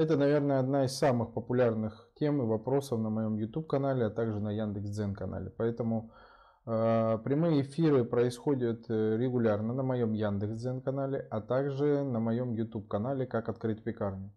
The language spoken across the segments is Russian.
Это, наверное, одна из самых популярных тем и вопросов на моем YouTube-канале, а также на Яндекс.Дзен канале. Поэтому э, прямые эфиры происходят э, регулярно на моем Яндекс.Дзен канале, а также на моем YouTube-канале «Как открыть пекарню».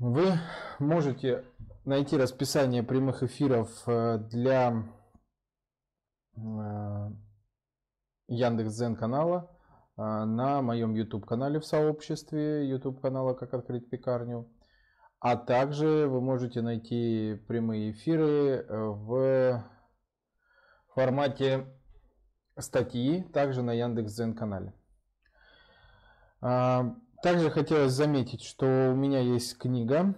Вы можете найти расписание прямых эфиров э, для э, Яндекс.Дзен канала на моем YouTube канале в сообществе YouTube канала «Как открыть пекарню». А также вы можете найти прямые эфиры в формате статьи также на Яндекс.Дзен канале. Также хотелось заметить, что у меня есть книга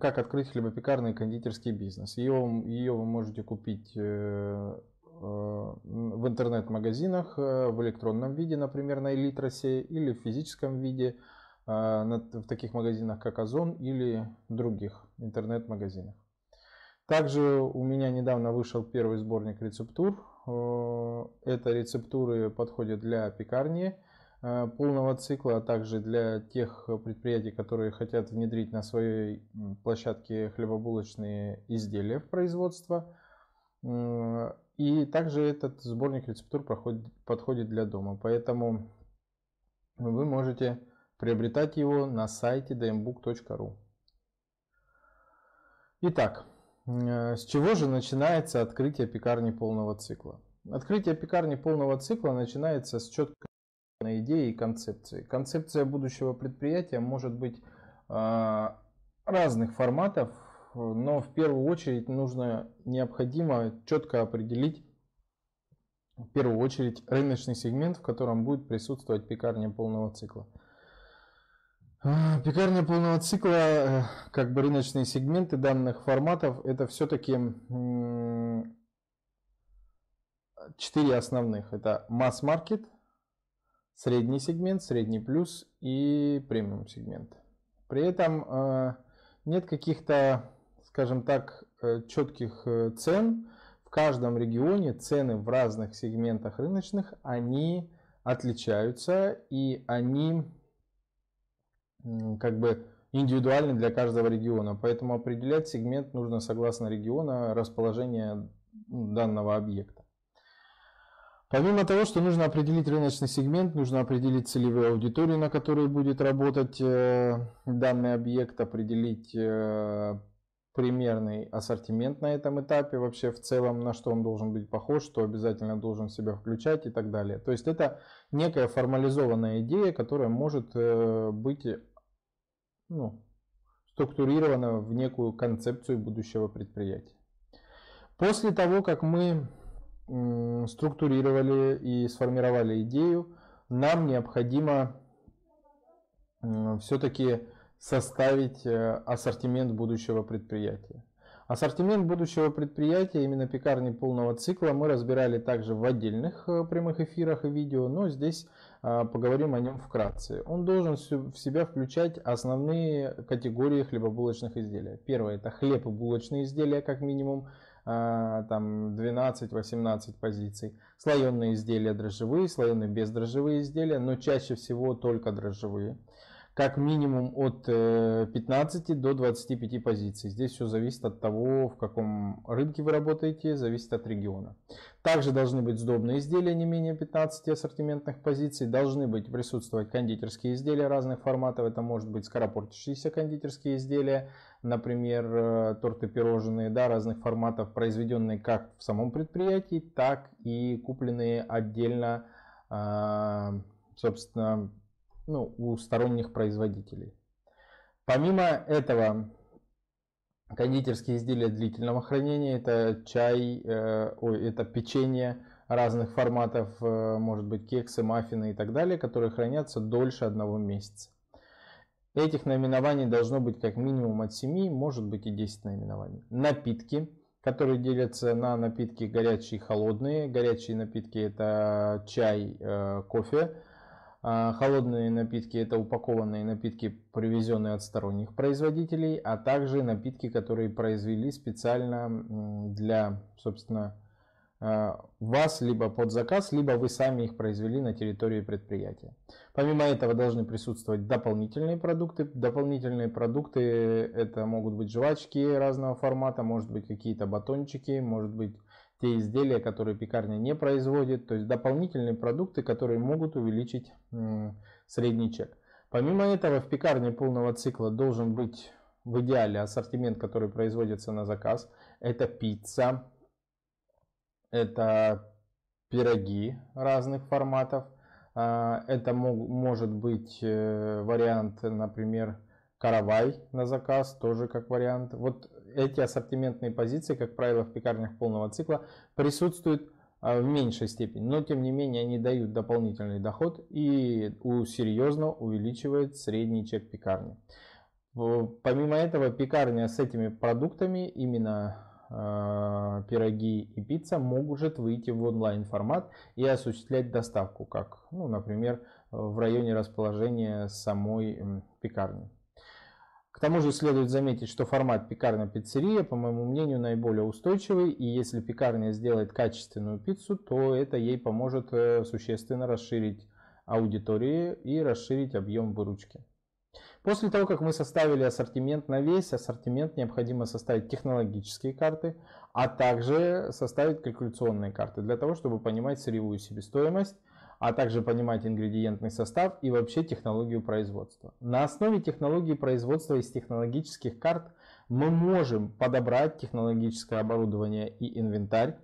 «Как открыть хлебопекарный и кондитерский бизнес». Ее, ее вы можете купить э, э, в интернет-магазинах э, в электронном виде, например, на Элитросе, или в физическом виде в таких магазинах, как Озон или других интернет-магазинах. Также у меня недавно вышел первый сборник рецептур. Это рецептуры подходят для пекарни, Э, полного цикла, а также для тех предприятий, которые хотят внедрить на своей площадке хлебобулочные изделия в производство. И также этот сборник рецептур проходит, подходит для дома. Поэтому вы можете приобретать его на сайте dmbook.ru. Итак, э, с чего же начинается открытие пекарни полного цикла? Открытие пекарни полного цикла начинается с четкой идеи и концепции. Концепция будущего предприятия может быть а, разных форматов, но в первую очередь нужно, необходимо четко определить в первую очередь рыночный сегмент, в котором будет присутствовать пекарня полного цикла. А, пекарня полного цикла, э, как бы рыночные сегменты данных форматов, это все-таки четыре основных. Это масс-маркет, средний сегмент, средний плюс и премиум сегмент. При этом э, нет каких-то, скажем так, э, четких э, цен. В каждом регионе цены в разных сегментах рыночных, они отличаются и они как бы индивидуальны для каждого региона. Поэтому определять сегмент нужно согласно региона расположения данного объекта. Помимо того, что нужно определить рыночный сегмент, нужно определить целевую аудиторию, на которой будет работать э, данный объект, определить примерный ассортимент на этом этапе, вообще в целом, на что он должен быть похож, что обязательно должен себя включать и так далее. То есть это некая формализованная идея, которая может э, быть ну, структурирована в некую концепцию будущего предприятия. После того, как мы структурировали и сформировали идею, нам необходимо все-таки составить э, ассортимент будущего предприятия. Ассортимент будущего предприятия, именно пекарни полного цикла, мы разбирали также в отдельных э, прямых эфирах и видео, но здесь э, поговорим о нем вкратце. Он должен в себя включать основные категории хлебобулочных изделий. Первое это хлеб и булочные изделия, как минимум. Там 12-18 позиций. Слоеные изделия дрожжевые, слоеные бездрожжевые изделия, но чаще всего только дрожжевые как минимум от 15 э, до 25 позиций. Здесь все зависит от того, в каком рынке вы работаете, зависит от региона. Также должны быть сдобные изделия не менее 15 ассортиментных позиций. Должны быть присутствовать кондитерские изделия разных форматов. Это может быть скоропортящиеся кондитерские изделия, например, э, торты, пирожные да, разных форматов, произведенные как в самом предприятии, так и купленные отдельно, а, собственно, ну, у сторонних производителей. Помимо этого, кондитерские изделия длительного хранения, это чай, э, ой, это печенье разных форматов, э, может быть кексы, маффины и так далее, которые хранятся дольше одного месяца. Этих наименований должно быть как минимум от 7, может быть и 10 наименований. Напитки, которые делятся на напитки горячие и холодные. Горячие напитки это чай, э, кофе. А, холодные напитки это упакованные напитки, привезенные от сторонних производителей, а также напитки, которые произвели специально для, собственно, вас либо под заказ, либо вы сами их произвели на территории предприятия. Помимо этого должны присутствовать дополнительные продукты. Дополнительные продукты это могут быть жвачки разного формата, может быть какие-то батончики, может быть те изделия, которые пекарня не производит. То есть дополнительные продукты, которые могут увеличить средний чек. Помимо этого в пекарне полного цикла должен быть в идеале ассортимент, который производится на заказ. Это пицца, это пироги разных форматов. А, это может быть э, вариант, например, каравай на заказ, тоже как вариант. Вот эти ассортиментные позиции, как правило, в пекарнях полного цикла присутствуют а, в меньшей степени, но тем не менее они дают дополнительный доход и серьезно увеличивает средний чек пекарни. Помимо этого, пекарня с этими продуктами, именно э, пироги и пицца, может выйти в онлайн формат и осуществлять доставку, как, ну, например, в районе расположения самой пекарни. К тому же следует заметить, что формат пекарня-пиццерия, по моему мнению, наиболее устойчивый, и если пекарня сделает качественную пиццу, то это ей поможет э, существенно расширить аудиторию и расширить объем выручки. После того, как мы составили ассортимент на весь ассортимент, необходимо составить технологические карты, а также составить калькуляционные карты для того, чтобы понимать сырьевую себестоимость, а также понимать ингредиентный состав и вообще технологию производства. На основе технологии производства из технологических карт мы можем подобрать технологическое оборудование и инвентарь,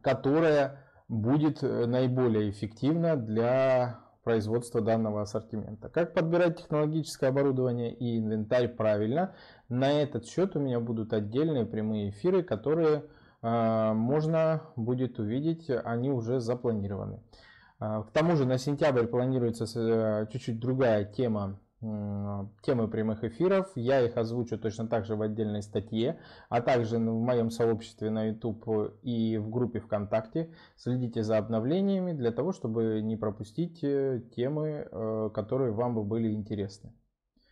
которое будет наиболее эффективно для производства данного ассортимента. Как подбирать технологическое оборудование и инвентарь правильно, на этот счет у меня будут отдельные прямые эфиры, которые э, можно будет увидеть, они уже запланированы. Э, к тому же на сентябрь планируется э, чуть-чуть другая тема темы прямых эфиров. Я их озвучу точно так же в отдельной статье, а также в моем сообществе на YouTube и в группе ВКонтакте. Следите за обновлениями для того, чтобы не пропустить э, темы, э, которые вам бы были интересны.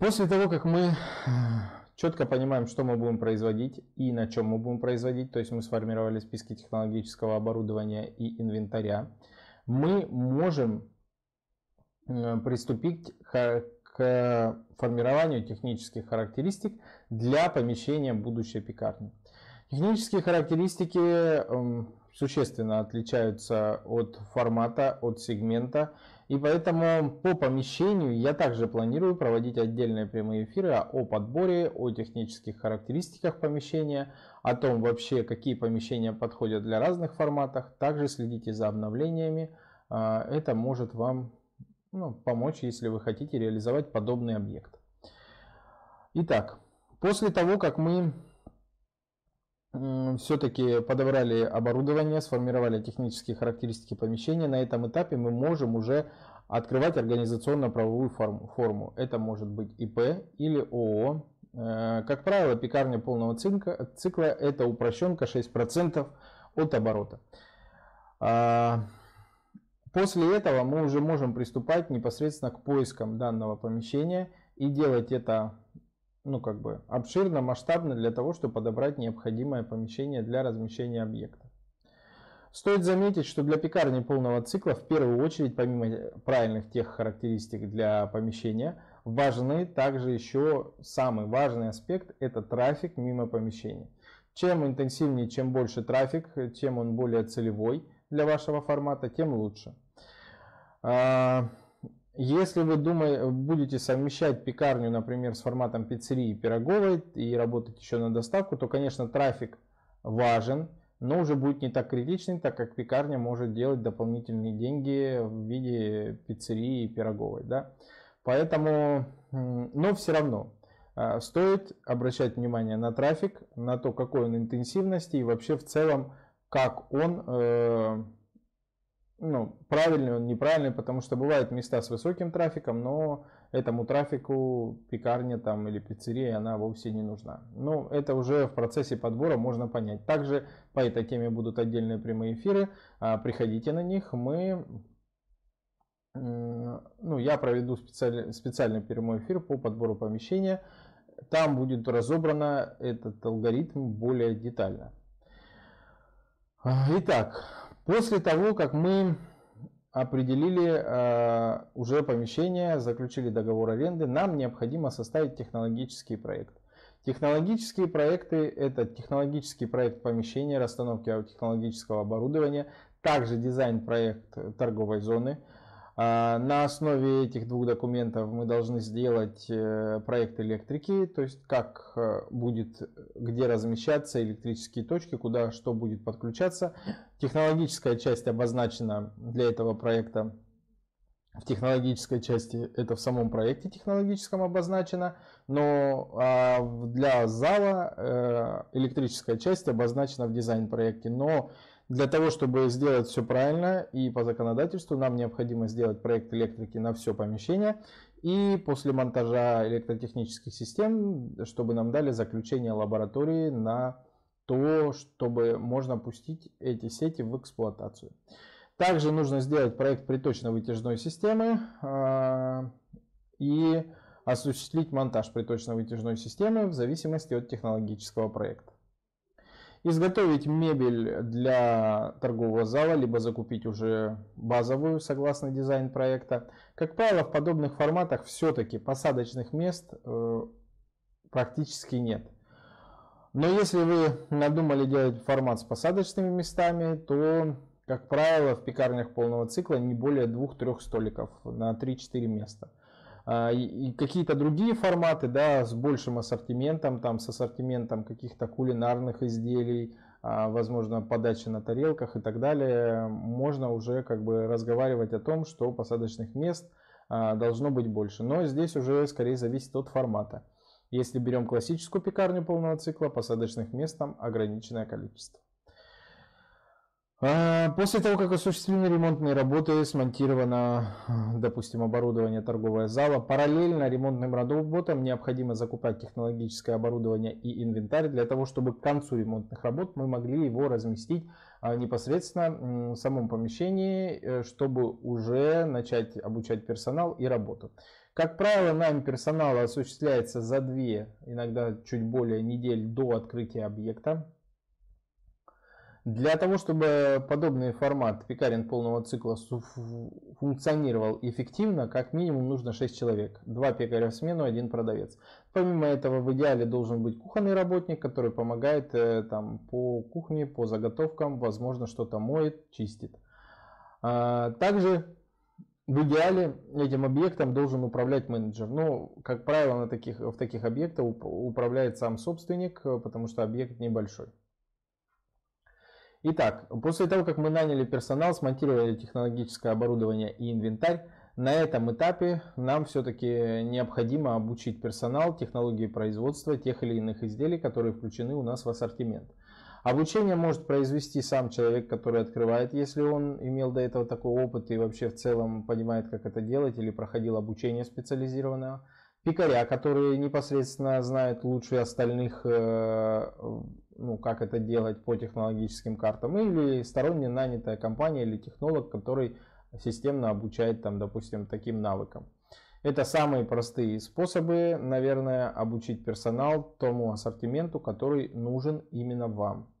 После того, как мы э, четко понимаем, что мы будем производить и на чем мы будем производить, то есть мы сформировали списки технологического оборудования и инвентаря, мы можем э, приступить к формированию технических характеристик для помещения будущей пекарни. Технические характеристики эм, существенно отличаются от формата, от сегмента. И поэтому по помещению я также планирую проводить отдельные прямые эфиры о подборе, о технических характеристиках помещения, о том вообще, какие помещения подходят для разных форматов. Также следите за обновлениями. А, это может вам ну, помочь, если вы хотите реализовать подобный объект. Итак, после того, как мы все-таки подобрали оборудование, сформировали технические характеристики помещения. На этом этапе мы можем уже открывать организационно-правовую форму. форму. Это может быть ИП или ООО. Э, как правило, пекарня полного цикла, цикла это упрощенка 6% от оборота. А, после этого мы уже можем приступать непосредственно к поискам данного помещения и делать это ну, как бы обширно, масштабно для того, чтобы подобрать необходимое помещение для размещения объекта. Стоит заметить, что для пекарни полного цикла в первую очередь, помимо правильных тех характеристик для помещения, важны также еще самый важный аспект – это трафик мимо помещения. Чем интенсивнее, чем больше трафик, тем он более целевой для вашего формата, тем лучше. Если вы думаете, будете совмещать пекарню, например, с форматом пиццерии и пироговой и работать еще на доставку, то, конечно, трафик важен, но уже будет не так критичный, так как пекарня может делать дополнительные деньги в виде пиццерии и пироговой. Да? Поэтому, но все равно, а, стоит обращать внимание на трафик, на то, какой он интенсивности и вообще в целом, как он, э, ну, правильный он, неправильный, потому что бывают места с высоким трафиком, но этому трафику пекарня там или пиццерия, она вовсе не нужна. Но это уже в процессе подбора можно понять. Также по этой теме будут отдельные прямые эфиры, а, приходите на них, мы ну, я проведу специальный, специальный прямой эфир по подбору помещения. Там будет разобрано этот алгоритм более детально. Итак, после того, как мы определили э, уже помещение, заключили договор аренды, нам необходимо составить технологический проект. Технологические проекты – это технологический проект помещения, расстановки технологического оборудования, также дизайн-проект торговой зоны – на основе этих двух документов мы должны сделать э, проект электрики, то есть как э, будет, где размещаться электрические точки, куда что будет подключаться. Технологическая часть обозначена для этого проекта. В технологической части это в самом проекте технологическом обозначено, но а, для зала э, электрическая часть обозначена в дизайн-проекте. Но для того, чтобы сделать все правильно и по законодательству, нам необходимо сделать проект электрики на все помещение. И после монтажа электротехнических систем, чтобы нам дали заключение лаборатории на то, чтобы можно пустить эти сети в эксплуатацию. Также нужно сделать проект приточно-вытяжной системы э, и осуществить монтаж приточно-вытяжной системы в зависимости от технологического проекта изготовить мебель для торгового зала, либо закупить уже базовую согласно дизайн проекта. Как правило, в подобных форматах все-таки посадочных мест э, практически нет. Но если вы надумали делать формат с посадочными местами, то, как правило, в пекарнях полного цикла не более двух-трех столиков на 3-4 места. А, и какие-то другие форматы, да, с большим ассортиментом, там, с ассортиментом каких-то кулинарных изделий, а, возможно, подачи на тарелках и так далее, можно уже как бы разговаривать о том, что посадочных мест а, должно быть больше. Но здесь уже скорее зависит от формата. Если берем классическую пекарню полного цикла, посадочных мест там ограниченное количество. А, после того, как осуществлены ремонтные работы, смонтировано, допустим, оборудование торгового зала, параллельно ремонтным работам необходимо закупать технологическое оборудование и инвентарь для того, чтобы к концу ремонтных работ мы могли его разместить а, непосредственно в самом помещении, э, чтобы уже начать обучать персонал и работу. Как правило, найм персонала осуществляется за две, иногда чуть более недель до открытия объекта. Для того, чтобы подобный формат пекарен полного цикла функционировал эффективно, как минимум нужно 6 человек. Два пекаря в смену, один продавец. Помимо этого, в идеале должен быть кухонный работник, который помогает э, там, по кухне, по заготовкам, возможно, что-то моет, чистит. А, также в идеале этим объектом должен управлять менеджер. Но, как правило, на таких, в таких объектах управляет сам собственник, э, потому что объект небольшой. Итак, после того, как мы наняли персонал, смонтировали технологическое оборудование и инвентарь, на этом этапе нам все-таки необходимо обучить персонал технологии производства тех или иных изделий, которые включены у нас в ассортимент. Обучение может произвести сам человек, который открывает, если он имел до этого такой опыт и вообще в целом понимает, как это делать, или проходил обучение специализированное. Пекаря, которые непосредственно знают лучше остальных э, ну, как это делать по технологическим картам, или сторонняя нанятая компания или технолог, который системно обучает, там, допустим, таким навыкам. Это самые простые способы, наверное, обучить персонал тому ассортименту, который нужен именно вам.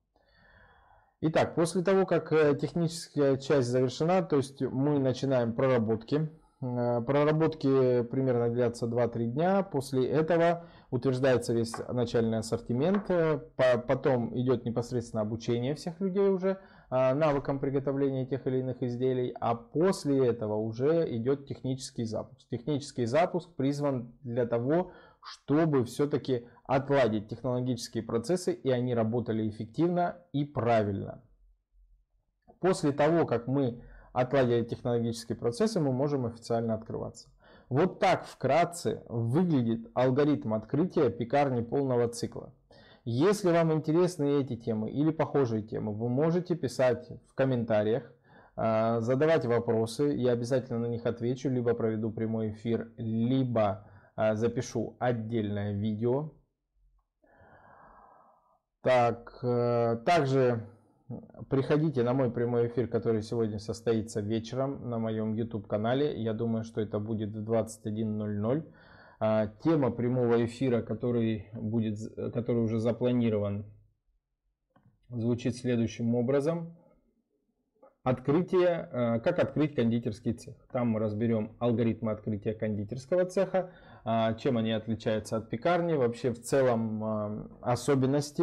Итак, после того, как э, техническая часть завершена, то есть мы начинаем проработки. Э, проработки примерно длятся 2-3 дня. После этого утверждается весь начальный ассортимент, э, потом идет непосредственно обучение всех людей уже а, навыкам приготовления тех или иных изделий, а после этого уже идет технический запуск. Технический запуск призван для того, чтобы все-таки отладить технологические процессы и они работали эффективно и правильно. После того, как мы отладили технологические процессы, мы можем официально открываться. Вот так вкратце выглядит алгоритм открытия пекарни полного цикла. Если вам интересны эти темы или похожие темы, вы можете писать в комментариях, а, задавать вопросы, я обязательно на них отвечу, либо проведу прямой эфир, либо а, запишу отдельное видео. Так, э, также приходите на мой прямой эфир, который сегодня состоится вечером на моем YouTube канале. Я думаю, что это будет в 21.00. А, тема прямого эфира, который, будет, который уже запланирован, звучит следующим образом. Открытие, а, как открыть кондитерский цех. Там мы разберем алгоритмы открытия кондитерского цеха, а, чем они отличаются от пекарни, вообще в целом особенности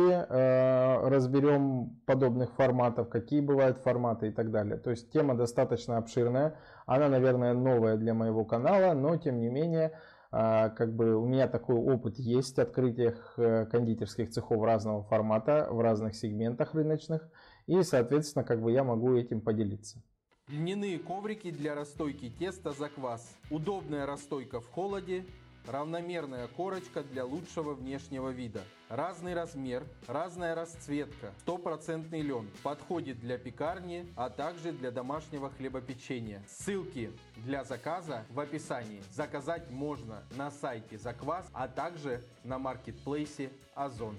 разберем подобных форматов, какие бывают форматы и так далее. То есть тема достаточно обширная, она, наверное, новая для моего канала, но тем не менее как бы у меня такой опыт есть открытиях э, кондитерских цехов разного формата в разных сегментах рыночных. И, соответственно, как бы я могу этим поделиться. Льняные коврики для расстойки теста за квас. Удобная расстойка в холоде Равномерная корочка для лучшего внешнего вида. Разный размер, разная расцветка. Стопроцентный лен. Подходит для пекарни, а также для домашнего хлебопечения. Ссылки для заказа в описании. Заказать можно на сайте Заквас, а также на маркетплейсе Озон.